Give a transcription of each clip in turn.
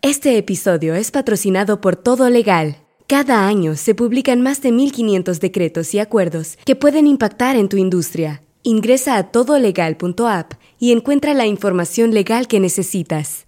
Este episodio es patrocinado por Todo Legal. Cada año se publican más de 1.500 decretos y acuerdos que pueden impactar en tu industria. Ingresa a todolegal.app y encuentra la información legal que necesitas.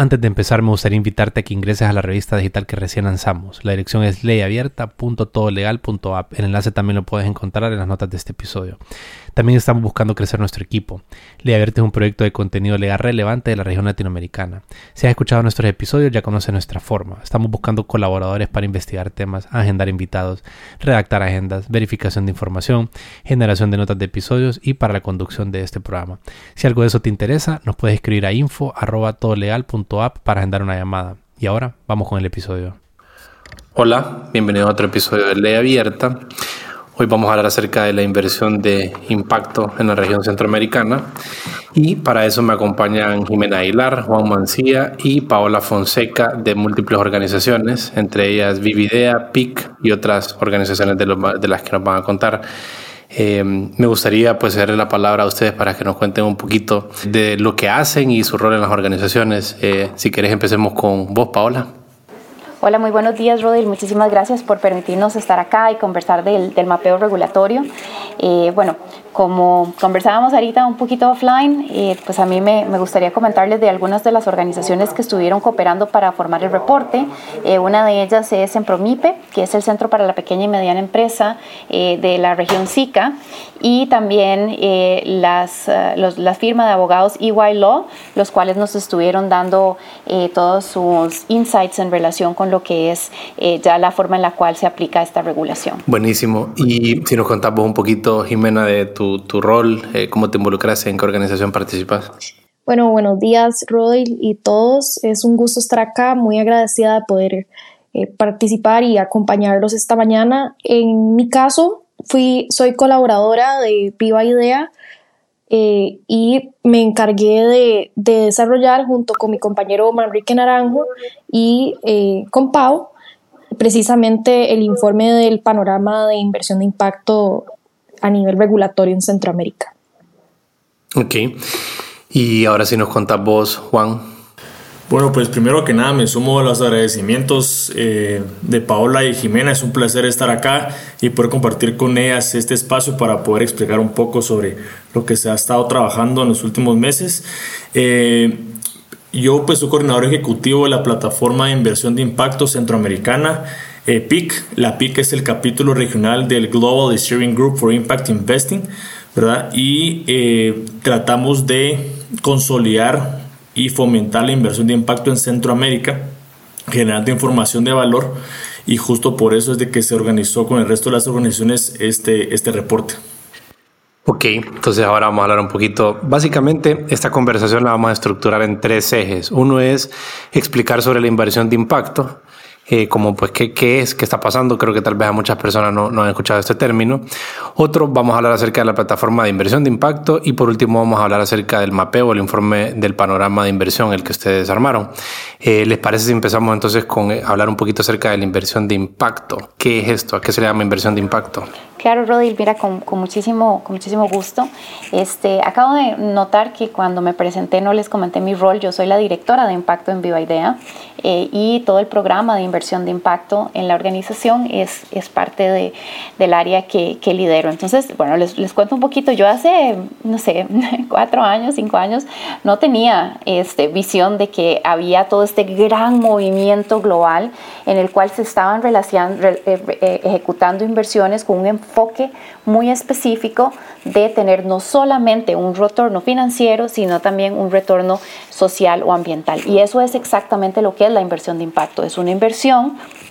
Antes de empezar, me gustaría invitarte a que ingreses a la revista digital que recién lanzamos. La dirección es leyabierta.todolegal.app. El enlace también lo puedes encontrar en las notas de este episodio. También estamos buscando crecer nuestro equipo. Ley Abierta es un proyecto de contenido legal relevante de la región latinoamericana. Si has escuchado nuestros episodios, ya conoces nuestra forma. Estamos buscando colaboradores para investigar temas, agendar invitados, redactar agendas, verificación de información, generación de notas de episodios y para la conducción de este programa. Si algo de eso te interesa, nos puedes escribir a info.todolegal.app para agendar una llamada. Y ahora vamos con el episodio. Hola, bienvenido a otro episodio de Ley Abierta. Hoy vamos a hablar acerca de la inversión de impacto en la región centroamericana y para eso me acompañan Jimena Aguilar, Juan Mancía y Paola Fonseca de múltiples organizaciones, entre ellas Vividea, PIC y otras organizaciones de, las que nos van a contar. Eh, me gustaría pues darle la palabra a ustedes para que nos cuenten un poquito de lo que hacen y su rol en las organizaciones. Eh, si querés empecemos con vos, Paola. Hola, muy buenos días, Rodel. Muchísimas gracias por permitirnos estar acá y conversar del, del mapeo regulatorio. Eh, bueno, como conversábamos ahorita un poquito offline, eh, pues a mí me, me, gustaría comentarles de algunas de las organizaciones que estuvieron cooperando para formar el reporte. Eh, una de ellas es Empromipe, que es el Centro para la Pequeña y Mediana Empresa eh, de la región SICA, y también las, los, la firma de abogados EY Law, los cuales nos estuvieron dando todos sus insights en relación con lo que es ya la forma en la cual se aplica esta regulación. Buenísimo. Y si nos contamos un poquito, Jimena, de tu tu, rol, eh, cómo te involucras, en qué organización participas. Bueno, buenos días, Rodil y todos. Es un gusto estar acá, muy agradecida de poder eh, participar y acompañarlos esta mañana. En mi caso, fui, soy colaboradora de Viva Idea eh, y me encargué de, de, desarrollar junto con mi compañero Manrique Naranjo y con Pau precisamente el informe del panorama de inversión de impacto a nivel regulatorio en Centroamérica. Ok. Y ahora sí nos contás vos, Juan. Bueno, pues primero que nada me sumo a los agradecimientos eh, de Paola y Jimena. Es un placer estar acá y poder compartir con ellas este espacio para poder explicar un poco sobre lo que se ha estado trabajando en los últimos meses. Eh, yo pues soy coordinador ejecutivo de la plataforma de inversión de impacto centroamericana. Eh, PIC. La PIC es el capítulo regional del Global Steering Group for Impact Investing, ¿verdad? Y eh, tratamos de consolidar y fomentar la inversión de impacto en Centroamérica, generando información de valor y justo por eso es de que se organizó con el resto de las organizaciones este, este reporte. Ok, entonces ahora vamos a hablar un poquito. Básicamente, esta conversación la vamos a estructurar en tres ejes. Uno es explicar sobre la inversión de impacto, eh, como pues qué, qué, es, qué está pasando. Creo que tal vez a muchas personas no, no, han escuchado este término. Otro, vamos a hablar acerca de la plataforma de inversión de impacto y por último vamos a hablar acerca del mapeo, el informe del panorama de inversión, el que ustedes armaron. Eh, ¿Les parece si empezamos entonces con eh, hablar un poquito acerca de la inversión de impacto? ¿Qué es esto? ¿A qué se le llama inversión de impacto? Claro, Rodil, mira, con, con, muchísimo, con muchísimo gusto. Este, acabo de notar que cuando me presenté no les comenté mi rol. Yo soy la directora de impacto en Viva Idea eh, y todo el programa de inversión de impacto en la organización es, es parte de, del área que, que, lidero. Entonces, bueno, les, les, cuento un poquito. Yo hace, no sé, cuatro años, cinco años, no tenía este, visión de que había todo este gran movimiento global en el cual se estaban relacionando, eh, eh, ejecutando inversiones con un enfoque muy específico de tener no solamente un retorno financiero, sino también un retorno social o ambiental. Y eso es exactamente lo que es la inversión de impacto. Es una inversión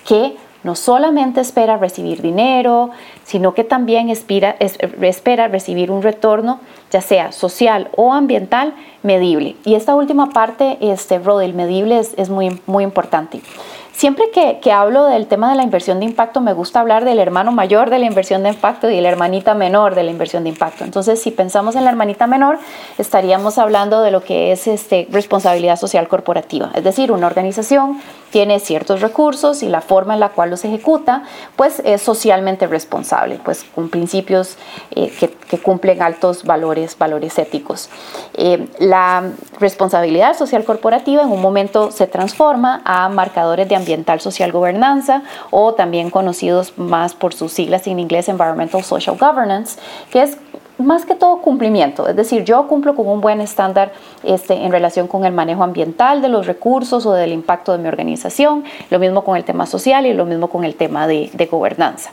que no solamente espera recibir dinero, sino que también espera, recibir un retorno, ya sea social o ambiental, medible. Y esta última parte, este, Rodel, medible es, muy, muy importante. Siempre que, que, hablo del tema de la inversión de impacto, me gusta hablar del hermano mayor de la inversión de impacto y la hermanita menor de la inversión de impacto. Entonces, si pensamos en la hermanita menor, estaríamos hablando de lo que es este, responsabilidad social corporativa. Es decir, una organización tiene ciertos recursos y la forma en la cual los ejecuta, pues es socialmente responsable, pues con principios eh, que, cumplen altos valores, valores éticos. Eh, la responsabilidad social corporativa en un momento se transforma a marcadores de ambiental social gobernanza o también conocidos más por sus siglas en inglés Environmental Social Governance, que es más que todo cumplimiento, es decir, yo cumplo con un buen estándar este, en relación con el manejo ambiental de los recursos o del impacto de mi organización, lo mismo con el tema social y lo mismo con el tema de, gobernanza.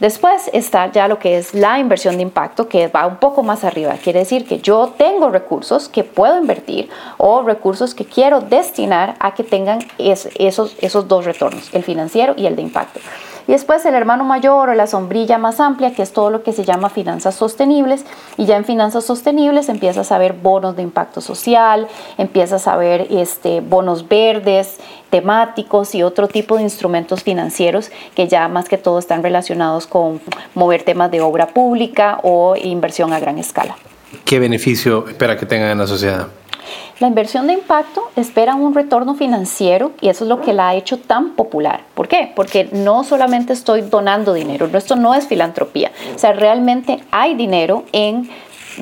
Después está ya lo que es la inversión de impacto, que va un poco más arriba, quiere decir que yo tengo recursos que puedo invertir o recursos que quiero destinar a que tengan esos, esos dos retornos, el financiero y el de impacto. Y después el hermano mayor o la sombrilla más amplia, que es todo lo que se llama finanzas sostenibles. Y ya en finanzas sostenibles empiezas a ver bonos de impacto social, empiezas a ver este, bonos verdes, temáticos y otro tipo de instrumentos financieros que ya más que todo están relacionados con mover temas de obra pública o inversión a gran escala. ¿Qué beneficio espera que tengan en la sociedad? La inversión de impacto espera un retorno financiero y eso es lo que la ha hecho tan popular. ¿Por qué? Porque no solamente estoy donando dinero, esto no es filantropía, o sea, realmente hay dinero en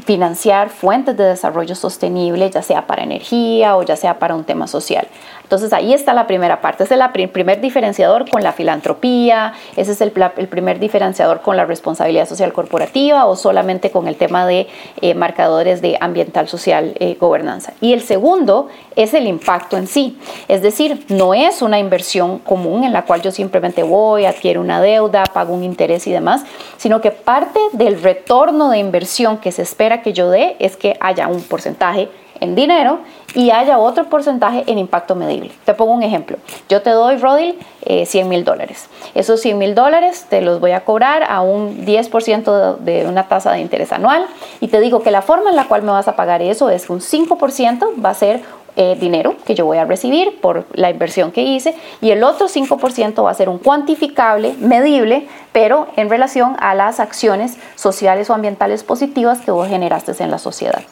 financiar fuentes de desarrollo sostenible, ya sea para energía o ya sea para un tema social. Entonces ahí está la primera parte, es el primer diferenciador con la filantropía, ese es el, primer diferenciador con la responsabilidad social corporativa o solamente con el tema de eh, marcadores de ambiental, social, eh, gobernanza. Y el segundo es el impacto en sí, es decir, no es una inversión común en la cual yo simplemente voy, adquiero una deuda, pago un interés y demás, sino que parte del retorno de inversión que se espera que yo dé es que haya un porcentaje en dinero y haya otro porcentaje en impacto medible. Te pongo un ejemplo. Yo te doy, Rodil, 100 mil dólares. Esos 100 mil dólares te los voy a cobrar a un 10% de una tasa de interés anual y te digo que la forma en la cual me vas a pagar eso es un 5% va a ser eh, dinero que yo voy a recibir por la inversión que hice y el otro 5% va a ser un cuantificable, medible, pero en relación a las acciones sociales o ambientales positivas que vos generaste en la sociedad.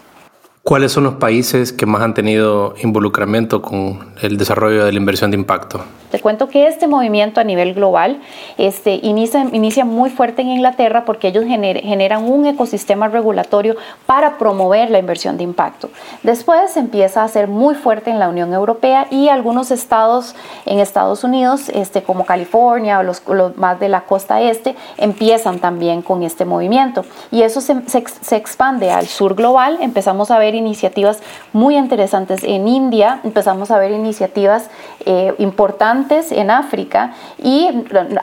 ¿Cuáles son los países que más han tenido involucramiento con el desarrollo de la inversión de impacto? Te cuento que este movimiento a nivel global este, inicia, inicia muy fuerte en Inglaterra porque ellos generan un ecosistema regulatorio para promover la inversión de impacto. Después empieza a ser muy fuerte en la Unión Europea y algunos estados en Estados Unidos, este, como California o los, más de la costa este, empiezan también con este movimiento. Y eso se, se expande al sur global. Empezamos a ver iniciativas muy interesantes en India, empezamos a ver iniciativas eh, importantes en África y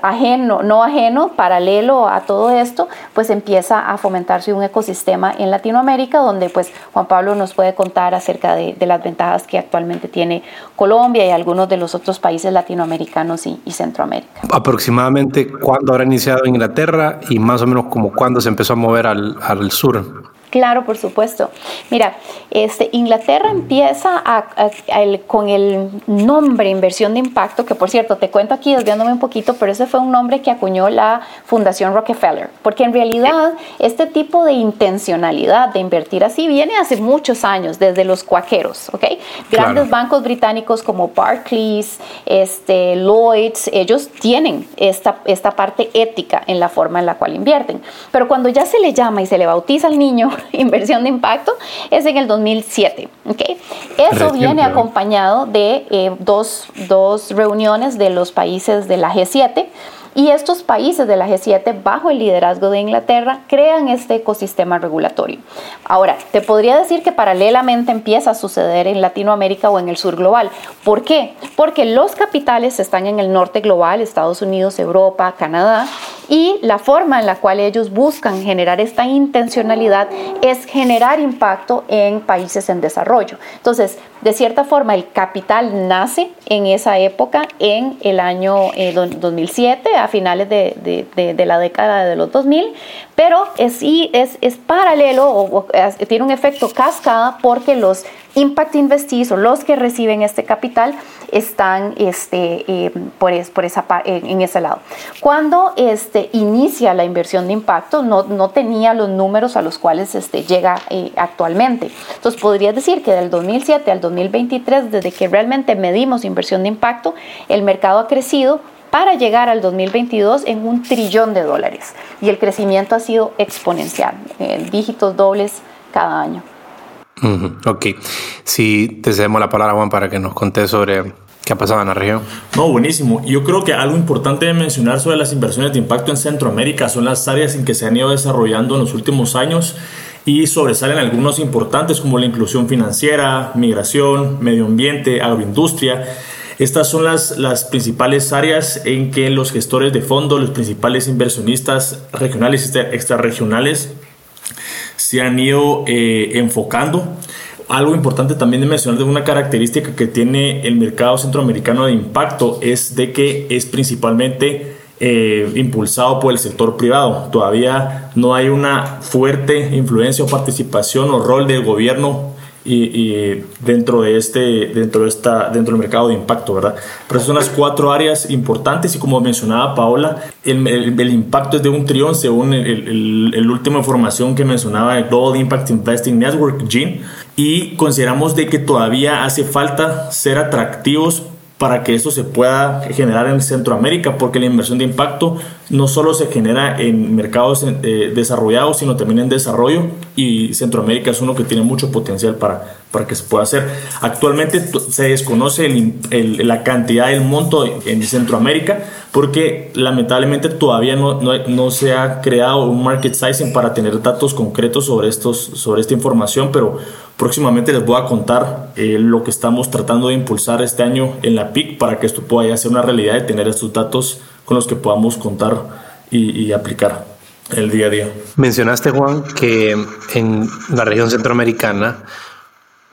ajeno, no ajeno, paralelo a todo esto, pues empieza a fomentarse un ecosistema en Latinoamérica donde pues Juan Pablo nos puede contar acerca de, las ventajas que actualmente tiene Colombia y algunos de los otros países latinoamericanos y, Centroamérica. Aproximadamente cuándo habrá iniciado Inglaterra y más o menos como cuándo se empezó a mover al, al sur. Claro, por supuesto. Mira, este, Inglaterra empieza con el nombre inversión de impacto, que por cierto, te cuento aquí desviándome un poquito, pero ese fue un nombre que acuñó la Fundación Rockefeller, porque en realidad este tipo de intencionalidad de invertir así viene hace muchos años, desde los cuaqueros, ¿ok? Grandes bancos británicos como Barclays, este, Lloyds, ellos tienen esta, esta parte ética en la forma en la cual invierten, pero cuando ya se le llama y se le bautiza al niño, inversión de impacto, es en el 2007. ¿okay? Eso viene acompañado de eh, dos, dos reuniones de los países de la G7 y estos países de la G7, bajo el liderazgo de Inglaterra, crean este ecosistema regulatorio. Ahora, te podría decir que paralelamente empieza a suceder en Latinoamérica o en el sur global. ¿Por qué? Porque los capitales están en el norte global, Estados Unidos, Europa, Canadá, y la forma en la cual ellos buscan generar esta intencionalidad es generar impacto en países en desarrollo. Entonces, de cierta forma, el capital nace en esa época, en el año 2007, eh, a finales de, la década de los 2000, pero es, es, es paralelo o, tiene un efecto cascada porque los impact investees o los que reciben este capital están este, eh, por, por esa, en ese lado. Cuando este, inicia la inversión de impacto, no, no tenía los números a los cuales este, llega eh, actualmente. Entonces, podría decir que del 2007 al 2023, desde que realmente medimos inversión de impacto, el mercado ha crecido para llegar al 2022 en un trillón de dólares. Y el crecimiento ha sido exponencial, en dígitos dobles cada año. Ok. Si te cedemos la palabra, Juan, para que nos conté sobre qué ha pasado en la región. No, buenísimo. Yo creo que algo importante de mencionar sobre las inversiones de impacto en Centroamérica son las áreas en que se han ido desarrollando en los últimos años y sobresalen algunos importantes como la inclusión financiera, migración, medio ambiente, agroindustria estas son las, las principales áreas en que los gestores de fondo, los principales inversionistas regionales y extrarregionales se han ido eh, enfocando. Algo importante también de mencionar de una característica que tiene el mercado centroamericano de impacto es de que es principalmente eh, impulsado por el sector privado. Todavía no hay una fuerte influencia o participación o rol del gobierno y, dentro de este dentro de esta dentro del mercado de impacto verdad pero esas son las cuatro áreas importantes y como mencionaba Paola el, el, impacto es de un trillón según el, el, última información que mencionaba el Global Impact Investing Network GIN y consideramos de que todavía hace falta ser atractivos para que esto se pueda generar en Centroamérica, porque la inversión de impacto no solo se genera en mercados eh, desarrollados, sino también en desarrollo, y Centroamérica es uno que tiene mucho potencial para, para que se pueda hacer. Actualmente se desconoce la cantidad, el monto en Centroamérica, porque lamentablemente todavía no, no, se ha creado un market sizing para tener datos concretos sobre, estos, sobre esta información, pero próximamente les voy a contar eh, lo que estamos tratando de impulsar este año en la PIC para que esto pueda ser una realidad y tener estos datos con los que podamos contar y, y aplicar el día a día. Mencionaste, Juan, que en la región centroamericana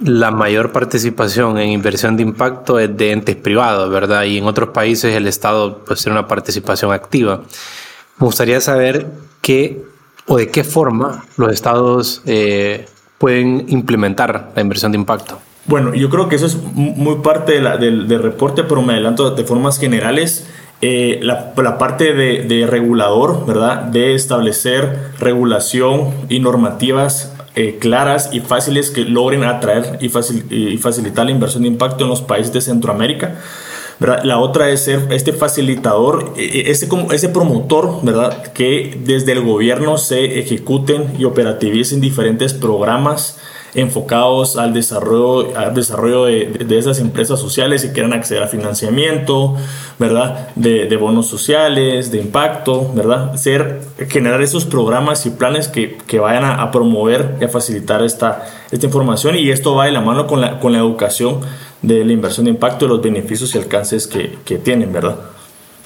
la mayor participación en inversión de impacto es de entes privados, ¿verdad? Y en otros países el Estado puede ser una participación activa. Me gustaría saber qué o de qué forma los estados eh, pueden implementar la inversión de impacto. Bueno, yo creo que eso es muy parte del, reporte, pero me adelanto de formas generales. Eh, la, parte de, regulador, ¿verdad? De establecer regulación y normativas eh, claras y fáciles que logren atraer y, facilitar la inversión de impacto en los países de Centroamérica. La otra es ser este facilitador, e, e, ese, ese promotor, ¿verdad? Que desde el gobierno se ejecuten y operativicen diferentes programas enfocados al desarrollo, al desarrollo de, de, esas empresas sociales que quieran acceder a financiamiento, ¿verdad? De, de, bonos sociales, de impacto, ¿verdad? Ser, generar esos programas y planes que, que vayan a, a, promover y a facilitar esta, esta información y esto va de la mano con la, con la educación de la inversión de impacto, y los beneficios y alcances que, que tienen, ¿verdad?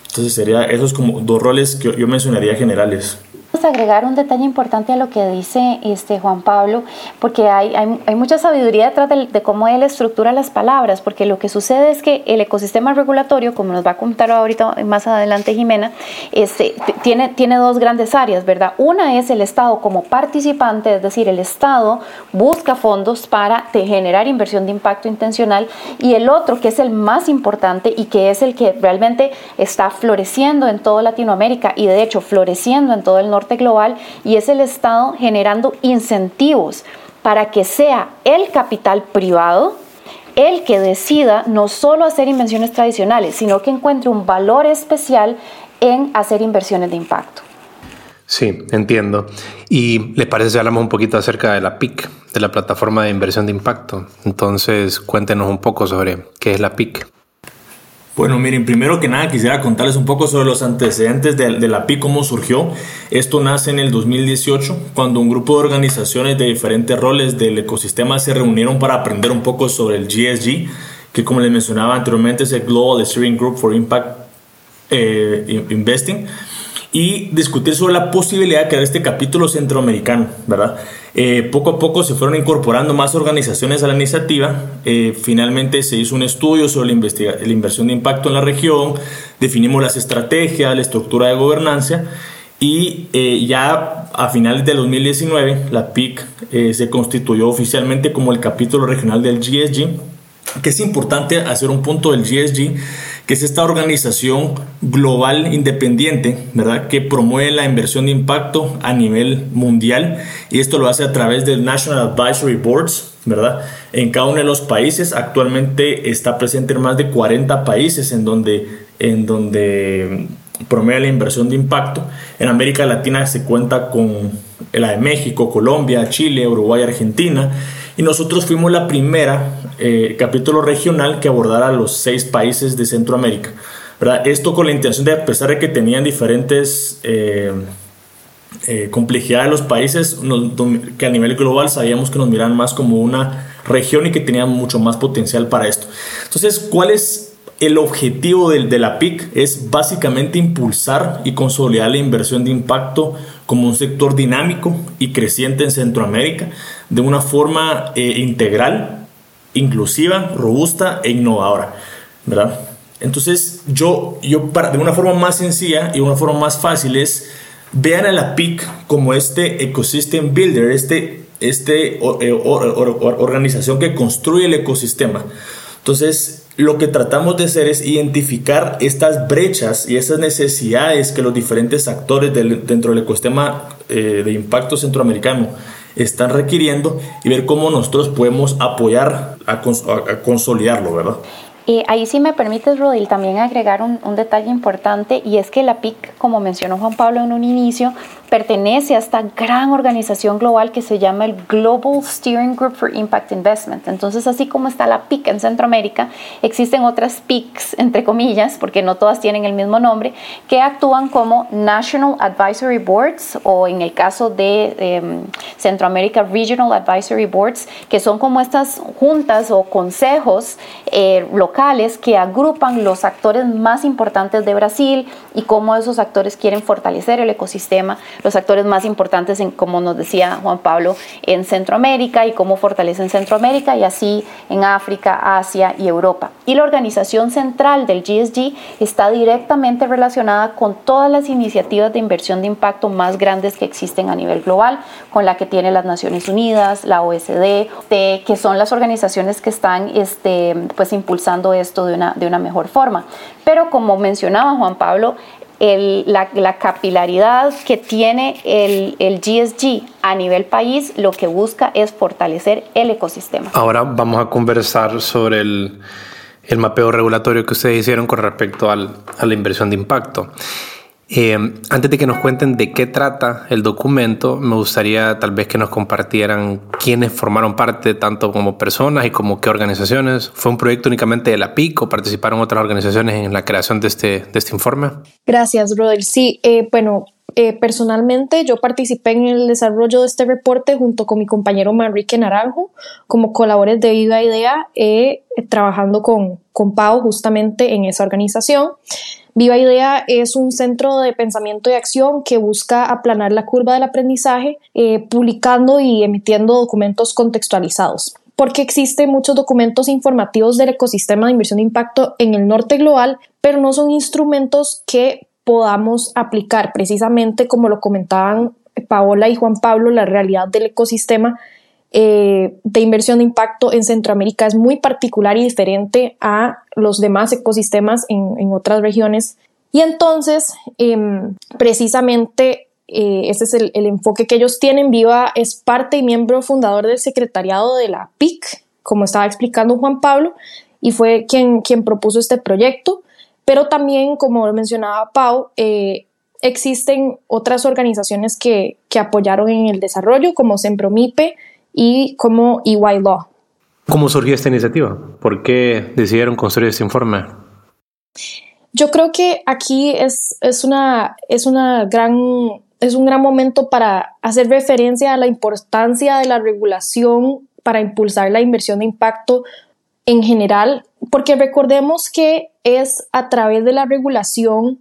Entonces sería esos como dos roles que yo mencionaría generales agregar un detalle importante a lo que dice este Juan Pablo, porque hay, hay, mucha sabiduría detrás de, cómo él estructura las palabras, porque lo que sucede es que el ecosistema regulatorio, como nos va a contar ahorita más adelante Jimena, este, tiene, tiene dos grandes áreas, ¿verdad? Una es el Estado como participante, es decir, el Estado busca fondos para generar inversión de impacto intencional, y el otro, que es el más importante y que es el que realmente está floreciendo en toda Latinoamérica y de hecho floreciendo en todo el norte global y es el Estado generando incentivos para que sea el capital privado el que decida no solo hacer inversiones tradicionales, sino que encuentre un valor especial en hacer inversiones de impacto. Sí, entiendo. ¿Y les parece si hablamos un poquito acerca de la PIC, de la plataforma de inversión de impacto? Entonces, cuéntenos un poco sobre qué es la PIC. Bueno, miren, primero que nada quisiera contarles un poco sobre los antecedentes de, la PI, cómo surgió. Esto nace en el 2018, cuando un grupo de organizaciones de diferentes roles del ecosistema se reunieron para aprender un poco sobre el GSG, que como les mencionaba anteriormente es el Global Steering Group for Impact eh, Investing y discutir sobre la posibilidad de crear este capítulo centroamericano, ¿verdad? Eh, poco a poco se fueron incorporando más organizaciones a la iniciativa. Eh, finalmente se hizo un estudio sobre la, la, inversión de impacto en la región, definimos las estrategias, la estructura de gobernanza y eh, ya a finales de 2019 la PIC se constituyó oficialmente como el capítulo regional del GSG que es importante hacer un punto del GSG, que es esta organización global independiente, ¿verdad? Que promueve la inversión de impacto a nivel mundial y esto lo hace a través del National Advisory Boards, ¿verdad? En cada uno de los países actualmente está presente en más de 40 países en donde, en donde promueve la inversión de impacto. En América Latina se cuenta con la de México, Colombia, Chile, Uruguay, Argentina y nosotros fuimos la primera eh, capítulo regional que abordara los seis países de Centroamérica. Esto con la intención de, a pesar de que tenían diferentes eh, eh, complejidades los países, que a nivel global sabíamos que nos miraban más como una región y que tenían mucho más potencial para esto. Entonces, ¿cuál es el objetivo de, de la PIC? Es básicamente impulsar y consolidar la inversión de impacto como un sector dinámico y creciente en Centroamérica de una forma eh, integral, inclusiva, robusta e innovadora, ¿verdad? Entonces, yo, yo para, de una forma más sencilla y una forma más fácil es, vean a la PIC como este ecosystem builder, este, este eh, organización que construye el ecosistema. Entonces, lo que tratamos de hacer es identificar estas brechas y esas necesidades que los diferentes actores dentro del ecosistema eh, de impacto centroamericano están requiriendo y ver cómo nosotros podemos apoyar a, consolidarlo, ¿verdad? Eh, ahí sí me permites, Rodil, también agregar un, detalle importante y es que la PIC, como mencionó Juan Pablo en un inicio, pertenece a esta gran organización global que se llama el Global Steering Group for Impact Investment. Entonces, así como está la PIC en Centroamérica, existen otras PICs, entre comillas, porque no todas tienen el mismo nombre, que actúan como National Advisory Boards o en el caso de em, Centroamérica Regional Advisory Boards, que son como estas juntas o consejos eh, locales que agrupan los actores más importantes de Brasil y cómo esos actores quieren fortalecer el ecosistema, los actores más importantes, en, como nos decía Juan Pablo, en Centroamérica y cómo fortalecen Centroamérica y así en África, Asia y Europa. Y la organización central del GSG está directamente relacionada con todas las iniciativas de inversión de impacto más grandes que existen a nivel global, con la que tiene las Naciones Unidas, la OSD, que son las organizaciones que están este, pues, impulsando esto de una, de una mejor forma. Pero como mencionaba Juan Pablo, la, capilaridad que tiene el, el, GSG a nivel país lo que busca es fortalecer el ecosistema. Ahora vamos a conversar sobre el, el mapeo regulatorio que ustedes hicieron con respecto al, a la inversión de impacto. Eh, antes de que nos cuenten de qué trata el documento, me gustaría tal vez que nos compartieran quiénes formaron parte, tanto como personas y como qué organizaciones. ¿Fue un proyecto únicamente de la PIC o participaron otras organizaciones en la creación de este, de este informe? Gracias, Rodel. Sí, eh, bueno, eh, personalmente yo participé en el desarrollo de este reporte junto con mi compañero Manrique Naranjo como colaboradores de Viva Idea, trabajando con, con Pau justamente en esa organización. Viva Idea es un centro de pensamiento y acción que busca aplanar la curva del aprendizaje, eh, publicando y emitiendo documentos contextualizados porque existen muchos documentos informativos del ecosistema de inversión de impacto en el norte global, pero no son instrumentos que podamos aplicar precisamente como lo comentaban Paola y Juan Pablo, la realidad del ecosistema eh, de inversión de impacto en Centroamérica es muy particular y diferente a los demás ecosistemas en, otras regiones. Y entonces, em, precisamente, eh, ese es el, enfoque que ellos tienen. Viva es parte y miembro fundador del secretariado de la PIC, como estaba explicando Juan Pablo, y fue quien, quien propuso este proyecto. Pero también, como mencionaba Pau, eh, existen otras organizaciones que, que, apoyaron en el desarrollo, como Sempromipe, y como EY Law. ¿Cómo surgió esta iniciativa? ¿Por qué decidieron construir este informe? Yo creo que aquí es, es, una, es, una gran, es un gran momento para hacer referencia a la importancia de la regulación para impulsar la inversión de impacto en general, porque recordemos que es a través de la regulación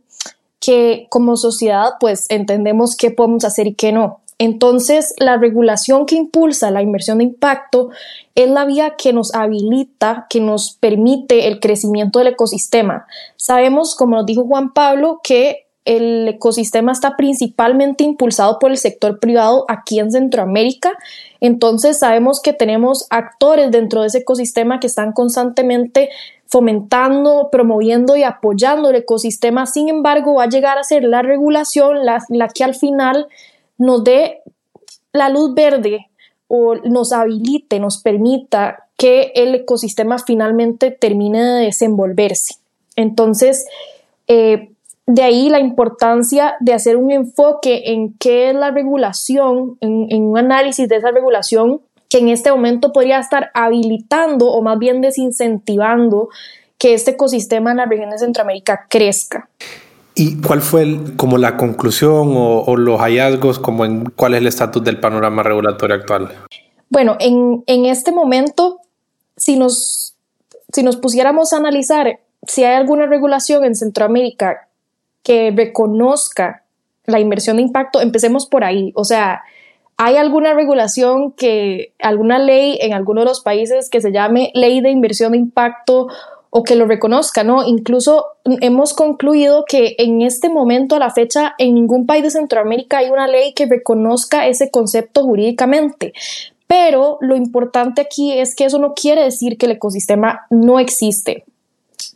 que como sociedad pues entendemos qué podemos hacer y qué no. Entonces, la regulación que impulsa la inversión de impacto es la vía que nos habilita, que nos permite el crecimiento del ecosistema. Sabemos, como nos dijo Juan Pablo, que el ecosistema está principalmente impulsado por el sector privado aquí en Centroamérica. Entonces sabemos que tenemos actores dentro de ese ecosistema que están constantemente fomentando, promoviendo y apoyando el ecosistema. Sin embargo, va a llegar a ser la regulación la, que al final nos dé la luz verde o nos habilite, nos permita que el ecosistema finalmente termine de desenvolverse. Entonces, eh, de ahí la importancia de hacer un enfoque en qué es la regulación, en, en, un análisis de esa regulación que en este momento podría estar habilitando o más bien desincentivando que este ecosistema en la región de Centroamérica crezca. ¿Y cuál fue como la conclusión o, los hallazgos, como en cuál es el estatus del panorama regulatorio actual? Bueno, en, en este momento, si nos, si nos pusiéramos a analizar si hay alguna regulación en Centroamérica que reconozca la inversión de impacto, empecemos por ahí. O sea, ¿hay alguna regulación que, alguna ley en alguno de los países que se llame ley de inversión de impacto o que lo reconozca, ¿no? Incluso hemos concluido que en este momento, a la fecha, en ningún país de Centroamérica hay una ley que reconozca ese concepto jurídicamente. Pero lo importante aquí es que eso no quiere decir que el ecosistema no existe,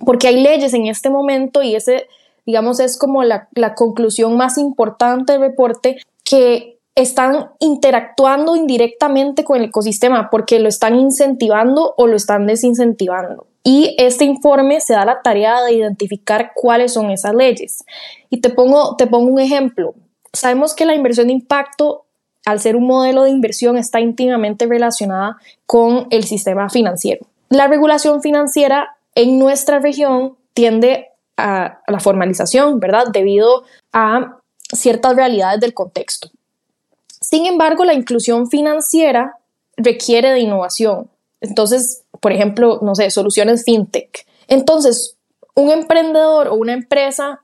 porque hay leyes en este momento y ese, digamos, es como la, la conclusión más importante del reporte que están interactuando indirectamente con el ecosistema porque lo están incentivando o lo están desincentivando. Y este informe se da la tarea de identificar cuáles son esas leyes. Y te pongo, te pongo un ejemplo. Sabemos que la inversión de impacto, al ser un modelo de inversión, está íntimamente relacionada con el sistema financiero. La regulación financiera en nuestra región tiende a, la formalización, ¿verdad? Debido a ciertas realidades del contexto. Sin embargo, la inclusión financiera requiere de innovación. Entonces, por ejemplo, no sé, soluciones fintech. Entonces, un emprendedor o una empresa,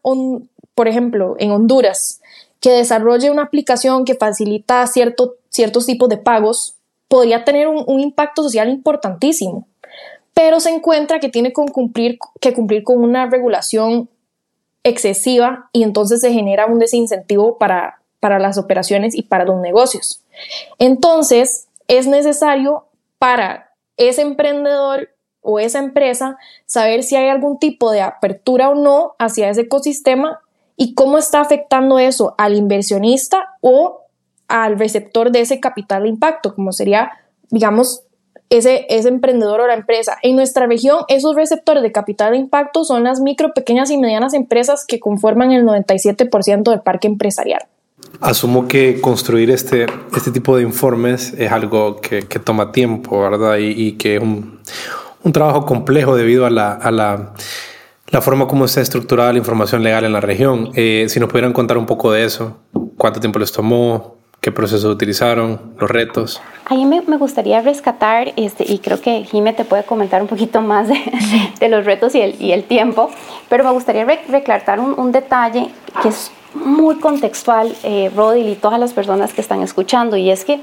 por ejemplo, en Honduras, que desarrolle una aplicación que facilita cierto, ciertos tipos de pagos, podría tener un, impacto social importantísimo, pero se encuentra que tiene que cumplir, que cumplir con una regulación excesiva y entonces se genera un desincentivo para, para las operaciones y para los negocios. Entonces, es necesario para ese emprendedor o esa empresa saber si hay algún tipo de apertura o no hacia ese ecosistema y cómo está afectando eso al inversionista o al receptor de ese capital de impacto, como sería, digamos, ese, ese emprendedor o la empresa. En nuestra región, esos receptores de capital de impacto son las micro, pequeñas y medianas empresas que conforman el 97% del parque empresarial. Asumo que construir este, este tipo de informes es algo que, que toma tiempo, ¿verdad? Y, que es un, un, trabajo complejo debido a la, a la, la, forma como está estructurada la información legal en la región. Eh, si nos pudieran contar un poco de eso, cuánto tiempo les tomó, qué procesos utilizaron, los retos. A mí me, me, gustaría rescatar, este, y creo que Jime te puede comentar un poquito más de, de los retos y el, y el, tiempo, pero me gustaría re, reclarar un, un detalle que es muy contextual, eh, Rodil y todas las personas que están escuchando, y es que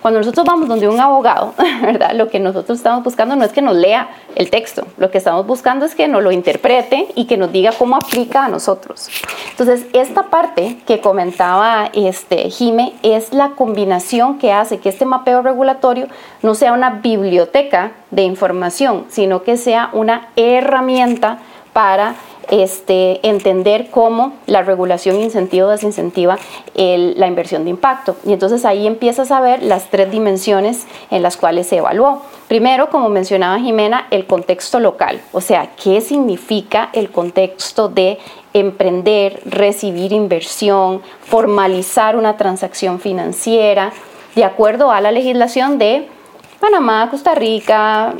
cuando nosotros vamos donde un abogado, ¿verdad? Lo que nosotros estamos buscando no es que nos lea el texto, lo que estamos buscando es que nos lo interprete y que nos diga cómo aplica a nosotros. Entonces, esta parte que comentaba este, Jime es la combinación que hace que este mapeo regulatorio no sea una biblioteca de información, sino que sea una herramienta para este, entender cómo la regulación incentiva o desincentiva la inversión de impacto. Y entonces ahí empiezas a ver las tres dimensiones en las cuales se evaluó. Primero, como mencionaba Jimena, el contexto local, o sea, qué significa el contexto de emprender, recibir inversión, formalizar una transacción financiera, de acuerdo a la legislación de Panamá, Costa Rica,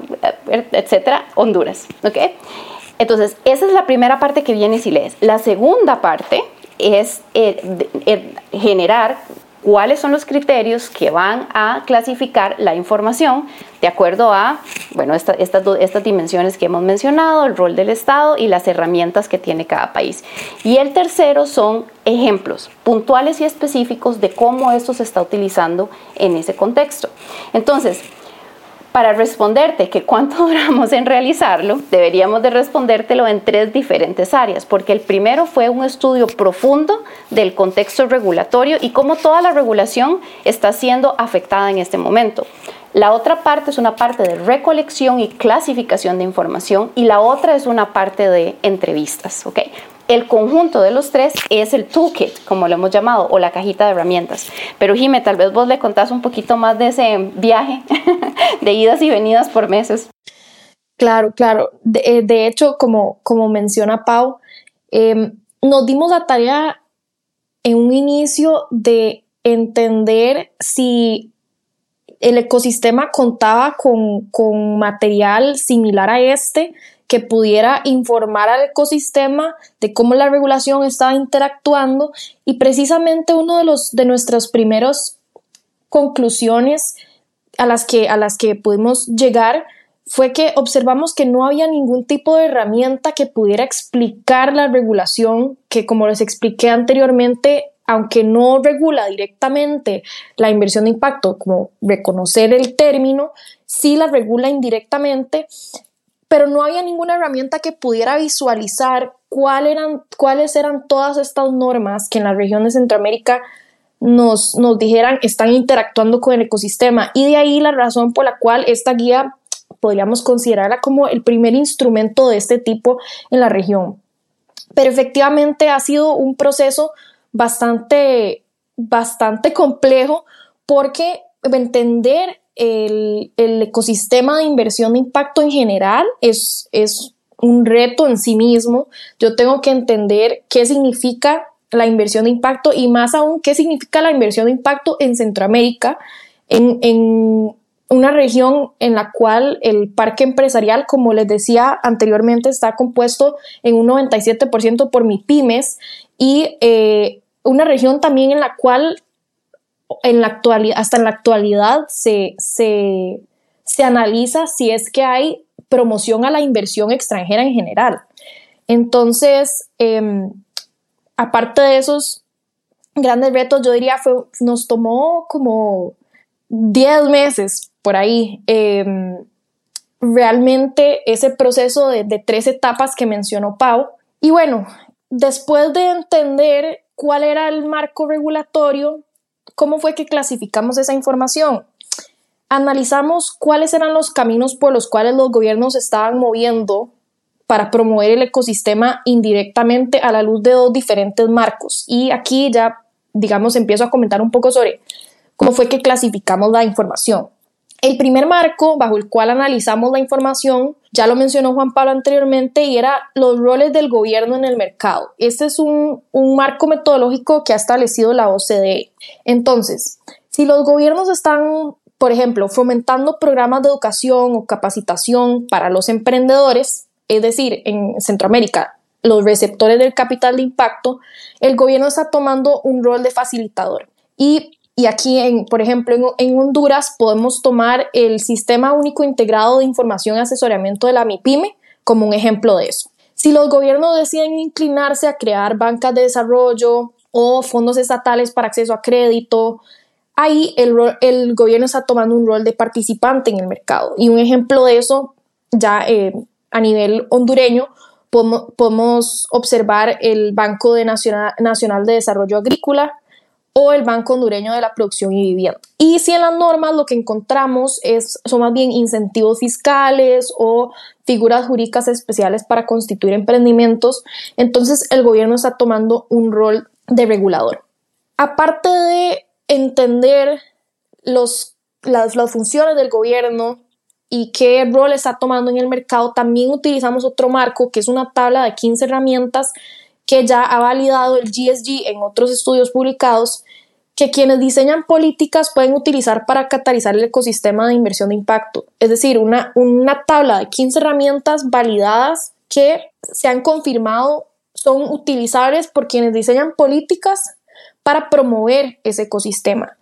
etcétera, Honduras. ¿okay? Entonces, esa es la primera parte que viene si lees. La segunda parte es eh, eh, generar cuáles son los criterios que van a clasificar la información de acuerdo a, bueno, estas, estas dimensiones que hemos mencionado, el rol del Estado y las herramientas que tiene cada país. Y el tercero son ejemplos puntuales y específicos de cómo esto se está utilizando en ese contexto. Entonces, Para responderte que cuánto duramos en realizarlo, deberíamos de respondértelo en tres diferentes áreas, porque el primero fue un estudio profundo del contexto regulatorio y cómo toda la regulación está siendo afectada en este momento. La otra parte es una parte de recolección y clasificación de información y la otra es una parte de entrevistas. ¿okay? El conjunto de los tres es el toolkit, como lo hemos llamado, o la cajita de herramientas. Pero Jime, tal vez vos le contás un poquito más de ese viaje de idas y venidas por meses. Claro, claro. De, eh, hecho, como, como menciona Pau, em, nos dimos la tarea en un inicio de entender si el ecosistema contaba con, con material similar a este que pudiera informar al ecosistema de cómo la regulación estaba interactuando. Y precisamente uno de los de nuestras primeras conclusiones a las que a las que pudimos llegar fue que observamos que no había ningún tipo de herramienta que pudiera explicar la regulación que como les expliqué anteriormente aunque no regula directamente la inversión de impacto, como reconocer el término, sí la regula indirectamente pero no había ninguna herramienta que pudiera visualizar cuáles eran todas estas normas que en la región de Centroamérica nos, nos dijeran están interactuando con el ecosistema. Y de ahí la razón por la cual esta guía podríamos considerarla como el primer instrumento de este tipo en la región. Pero efectivamente ha sido un proceso bastante, bastante complejo porque entender el, ecosistema de inversión de impacto en general es, es un reto en sí mismo. Yo tengo que entender qué significa la inversión de impacto y más aún qué significa la inversión de impacto en Centroamérica, en, en una región en la cual el parque empresarial, como les decía anteriormente, está compuesto en un 97% por MIPIMES y eh, una región también en la cual en la actualidad, hasta en la actualidad se, analiza si es que hay promoción a la inversión extranjera en general. Entonces, em, aparte de esos grandes retos, yo diría, fue, nos tomó como 10 meses por ahí. Em, realmente ese proceso de, de tres etapas que mencionó Pau. Y bueno, después de entender cuál era el marco regulatorio, ¿Cómo fue que clasificamos esa información? Analizamos cuáles eran los caminos por los cuales los gobiernos estaban moviendo para promover el ecosistema indirectamente a la luz de dos diferentes marcos. Y aquí ya, digamos, empiezo a comentar un poco sobre cómo fue que clasificamos la información. El primer marco bajo el cual analizamos la información, ya lo mencionó Juan Pablo anteriormente, y era los roles del gobierno en el mercado. Este es un, marco metodológico que ha establecido la OCDE. Entonces, si los gobiernos están, por ejemplo, fomentando programas de educación o capacitación para los emprendedores, es decir, en Centroamérica, los receptores del capital de impacto, el gobierno está tomando un rol de facilitador. Y y aquí, por ejemplo, en, Honduras podemos tomar el Sistema Único Integrado de Información y Asesoramiento de la MIPYME como un ejemplo de eso. Si los gobiernos deciden inclinarse a crear bancas de desarrollo o fondos estatales para acceso a crédito, ahí el, el gobierno está tomando un rol de participante en el mercado. Y un ejemplo de eso, ya eh, a nivel hondureño, podemos, podemos, observar el Banco de Nacional, Nacional de Desarrollo Agrícola, o el Banco Hondureño de la Producción y Vivienda. Y si en las normas lo que encontramos es, son más bien incentivos fiscales o figuras jurídicas especiales para constituir emprendimientos, entonces el gobierno está tomando un rol de regulador. Aparte de entender los, las, las funciones del gobierno y qué rol está tomando en el mercado, también utilizamos otro marco que es una tabla de 15 herramientas que ya ha validado el GSG en otros estudios publicados, que quienes diseñan políticas pueden utilizar para catalizar el ecosistema de inversión de impacto. Es decir, una, una tabla de 15 herramientas validadas que se han confirmado son utilizables por quienes diseñan políticas para promover ese ecosistema.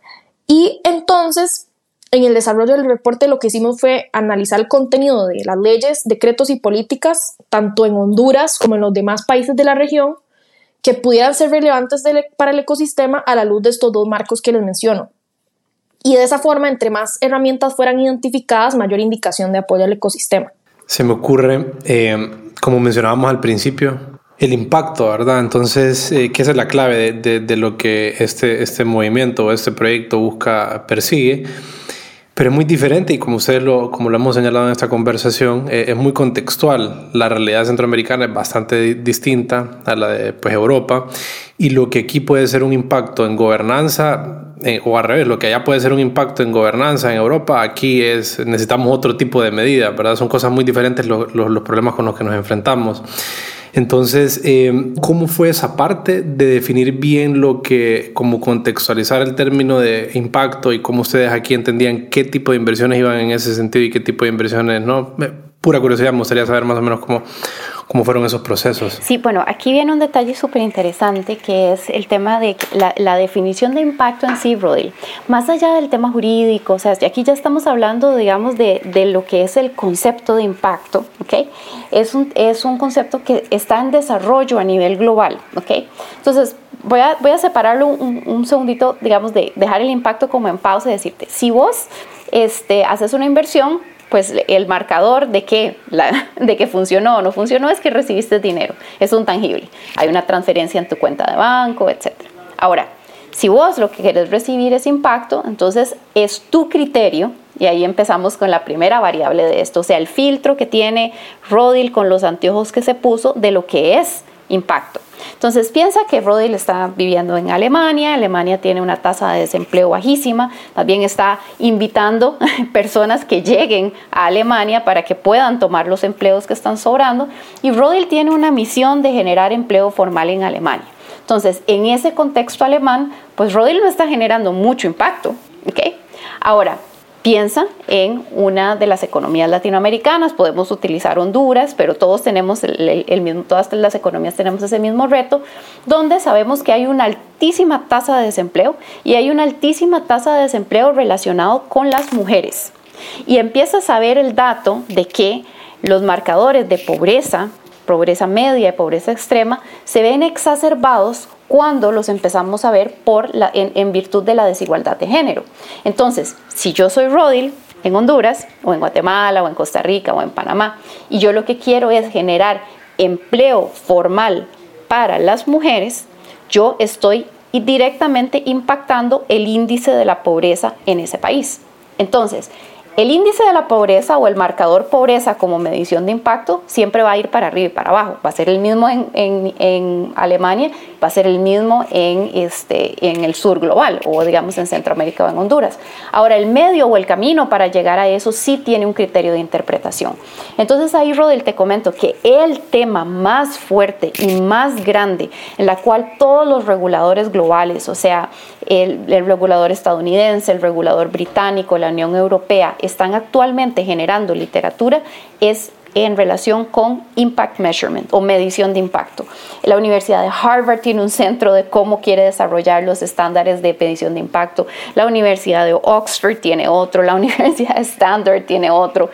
Y entonces en el desarrollo del reporte lo que hicimos fue analizar el contenido de las leyes, decretos y políticas, tanto en Honduras como en los demás países de la región, que pudieran ser relevantes para el ecosistema a la luz de estos dos marcos que les menciono. y de esa forma, entre más herramientas fueran identificadas, mayor indicación de apoyo al ecosistema. Se me ocurre, eh, como mencionábamos al principio, el impacto, ¿verdad? Entonces, eh, ¿qué es la clave de, de, lo que este, este movimiento o este proyecto busca, persigue? Pero es muy diferente y como ustedes lo, como lo hemos señalado en esta conversación, eh, es muy contextual. La realidad centroamericana es bastante distinta a la de pues, Europa y lo que aquí puede ser un impacto en gobernanza, eh, o al revés, lo que allá puede ser un impacto en gobernanza en Europa, aquí es necesitamos otro tipo de medidas, ¿verdad? Son cosas muy diferentes los, los, los problemas con los que nos enfrentamos. Entonces, eh, ¿cómo fue esa parte de definir bien lo que, como contextualizar el término de impacto y cómo ustedes aquí entendían qué tipo de inversiones iban en ese sentido y qué tipo de inversiones no? Pura curiosidad, me gustaría saber más o menos cómo, ¿Cómo fueron esos procesos? Sí, bueno, aquí viene un detalle súper interesante que es el tema de la, definición de impacto en sí, Rodil. Más allá del tema jurídico, o sea, aquí ya estamos hablando, digamos, de, de lo que es el concepto de impacto, ¿ok? Es un, es un concepto que está en desarrollo a nivel global, ¿ok? Entonces, voy a, voy a separarlo un, un segundito, digamos, de dejar el impacto como en pausa y decirte, si vos este, haces una inversión, pues el marcador de que, la, de que funcionó o no funcionó es que recibiste dinero. Es un tangible. Hay una transferencia en tu cuenta de banco, etc. Ahora, si vos lo que querés recibir es impacto, entonces es tu criterio, y ahí empezamos con la primera variable de esto, o sea, el filtro que tiene Rodil con los anteojos que se puso de lo que es impacto. Entonces piensa que Rodil está viviendo en Alemania, Alemania tiene una tasa de desempleo bajísima, también está invitando personas que lleguen a Alemania para que puedan tomar los empleos que están sobrando y Rodil tiene una misión de generar empleo formal en Alemania. Entonces, en ese contexto alemán, pues Rodil no está generando mucho impacto, ¿ok? Ahora, Piensa en una de las economías latinoamericanas, podemos utilizar Honduras, pero todos tenemos el, mismo, todas las economías tenemos ese mismo reto, donde sabemos que hay una altísima tasa de desempleo y hay una altísima tasa de desempleo relacionado con las mujeres. Y empiezas a ver el dato de que los marcadores de pobreza, pobreza media y pobreza extrema, se ven exacerbados cuando los empezamos a ver por la, en, virtud de la desigualdad de género. Entonces, si yo soy Rodil en Honduras, o en Guatemala, o en Costa Rica, o en Panamá, y yo lo que quiero es generar empleo formal para las mujeres, yo estoy directamente impactando el índice de la pobreza en ese país. Entonces, el índice de la pobreza o el marcador pobreza como medición de impacto siempre va a ir para arriba y para abajo. Va a ser el mismo en, Alemania, va a ser el mismo en, este, en el sur global o digamos en Centroamérica o en Honduras. Ahora, el medio o el camino para llegar a eso sí tiene un criterio de interpretación. Entonces ahí, Rodel, te comento que el tema más fuerte y más grande en la cual todos los reguladores globales, o sea, el, el regulador estadounidense, el regulador británico, la Unión Europea, están actualmente generando literatura es en relación con impact measurement o medición de impacto. La Universidad de Harvard tiene un centro de cómo quiere desarrollar los estándares de medición de impacto. La Universidad de Oxford tiene otro, la Universidad de Stanford tiene otro,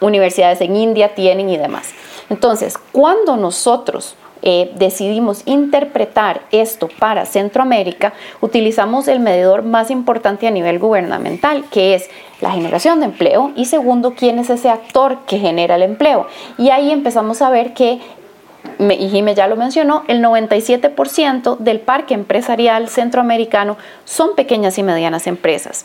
universidades en India tienen y demás. Entonces, cuando nosotros eh, decidimos interpretar esto para Centroamérica, utilizamos el medidor más importante a nivel gubernamental, que es la generación de empleo y segundo, quién es ese actor que genera el empleo. Y ahí empezamos a ver que y Jimé ya lo mencionó, el 97% del parque empresarial centroamericano son pequeñas y medianas empresas.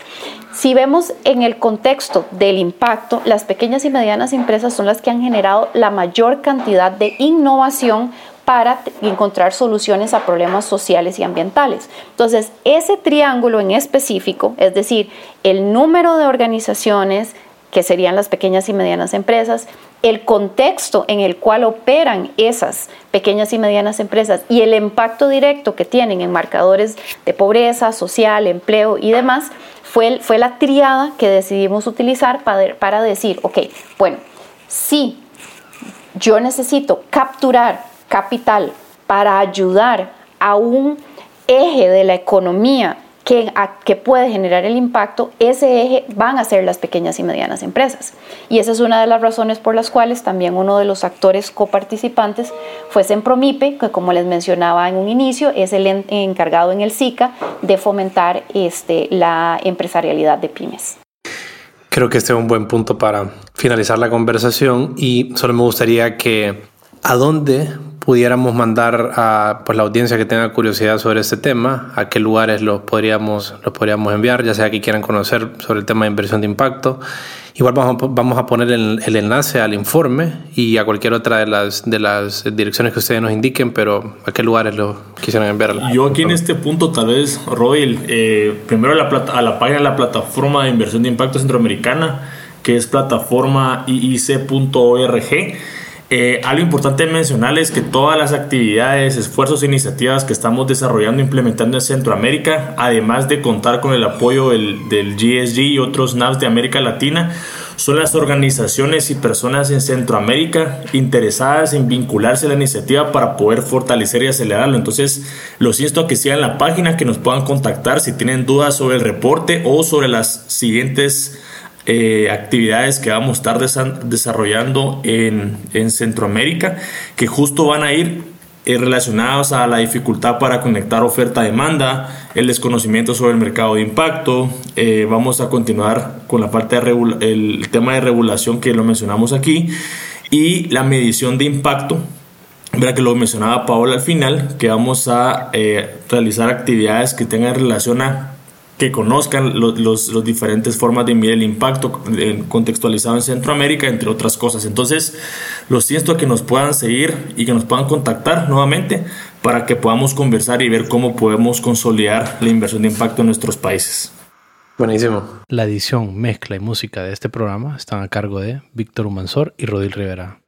Si vemos en el contexto del impacto, las pequeñas y medianas empresas son las que han generado la mayor cantidad de innovación para encontrar soluciones a problemas sociales y ambientales. Entonces, ese triángulo en específico, es decir, el número de organizaciones, que serían las pequeñas y medianas empresas, el contexto en el cual operan esas pequeñas y medianas empresas y el impacto directo que tienen en marcadores de pobreza, social, empleo y demás, fue, fue la triada que decidimos utilizar para, para decir, ok, bueno, si yo necesito capturar capital para ayudar a un eje de la economía que, que, puede generar el impacto, ese eje van a ser las pequeñas y medianas empresas. Y esa es una de las razones por las cuales también uno de los actores coparticipantes fue Sempromipe, que como les mencionaba en un inicio, es el encargado en el SICA de fomentar este, la empresarialidad de pymes. Creo que este es un buen punto para finalizar la conversación y solo me gustaría que a dónde pudiéramos mandar a pues, la audiencia que tenga curiosidad sobre este tema, a qué lugares los podríamos, los podríamos enviar, ya sea que quieran conocer sobre el tema de inversión de impacto. Igual vamos a, vamos a poner el, el, enlace al informe y a cualquier otra de las, de las direcciones que ustedes nos indiquen, pero a qué lugares lo quisieran enviar. Yo aquí en este punto tal vez, Roy, eh, primero a la, a la página de la plataforma de inversión de impacto centroamericana, que es plataforma iic.org eh, algo importante mencionar es que todas las actividades, esfuerzos e iniciativas que estamos desarrollando e implementando en Centroamérica, además de contar con el apoyo del, del GSG y otros NAVs de América Latina, son las organizaciones y personas en Centroamérica interesadas en vincularse a la iniciativa para poder fortalecer y acelerarlo. Entonces, los insto a que sigan la página, que nos puedan contactar si tienen dudas sobre el reporte o sobre las siguientes eh, actividades que vamos a estar desarrollando en, Centroamérica, que justo van a ir eh, relacionados a la dificultad para conectar oferta-demanda, el desconocimiento sobre el mercado de impacto. Eh, vamos a continuar con la parte de tema de regulación que lo mencionamos aquí y la medición de impacto. Verá que lo mencionaba Paola al final, que vamos a realizar actividades que tengan relación a que conozcan los, los, diferentes formas de medir el impacto contextualizado en Centroamérica, entre otras cosas. Entonces, los siento que nos puedan seguir y que nos puedan contactar nuevamente para que podamos conversar y ver cómo podemos consolidar la inversión de impacto en nuestros países. Buenísimo. La edición, mezcla y música de este programa están a cargo de Víctor Humansor y Rodil Rivera.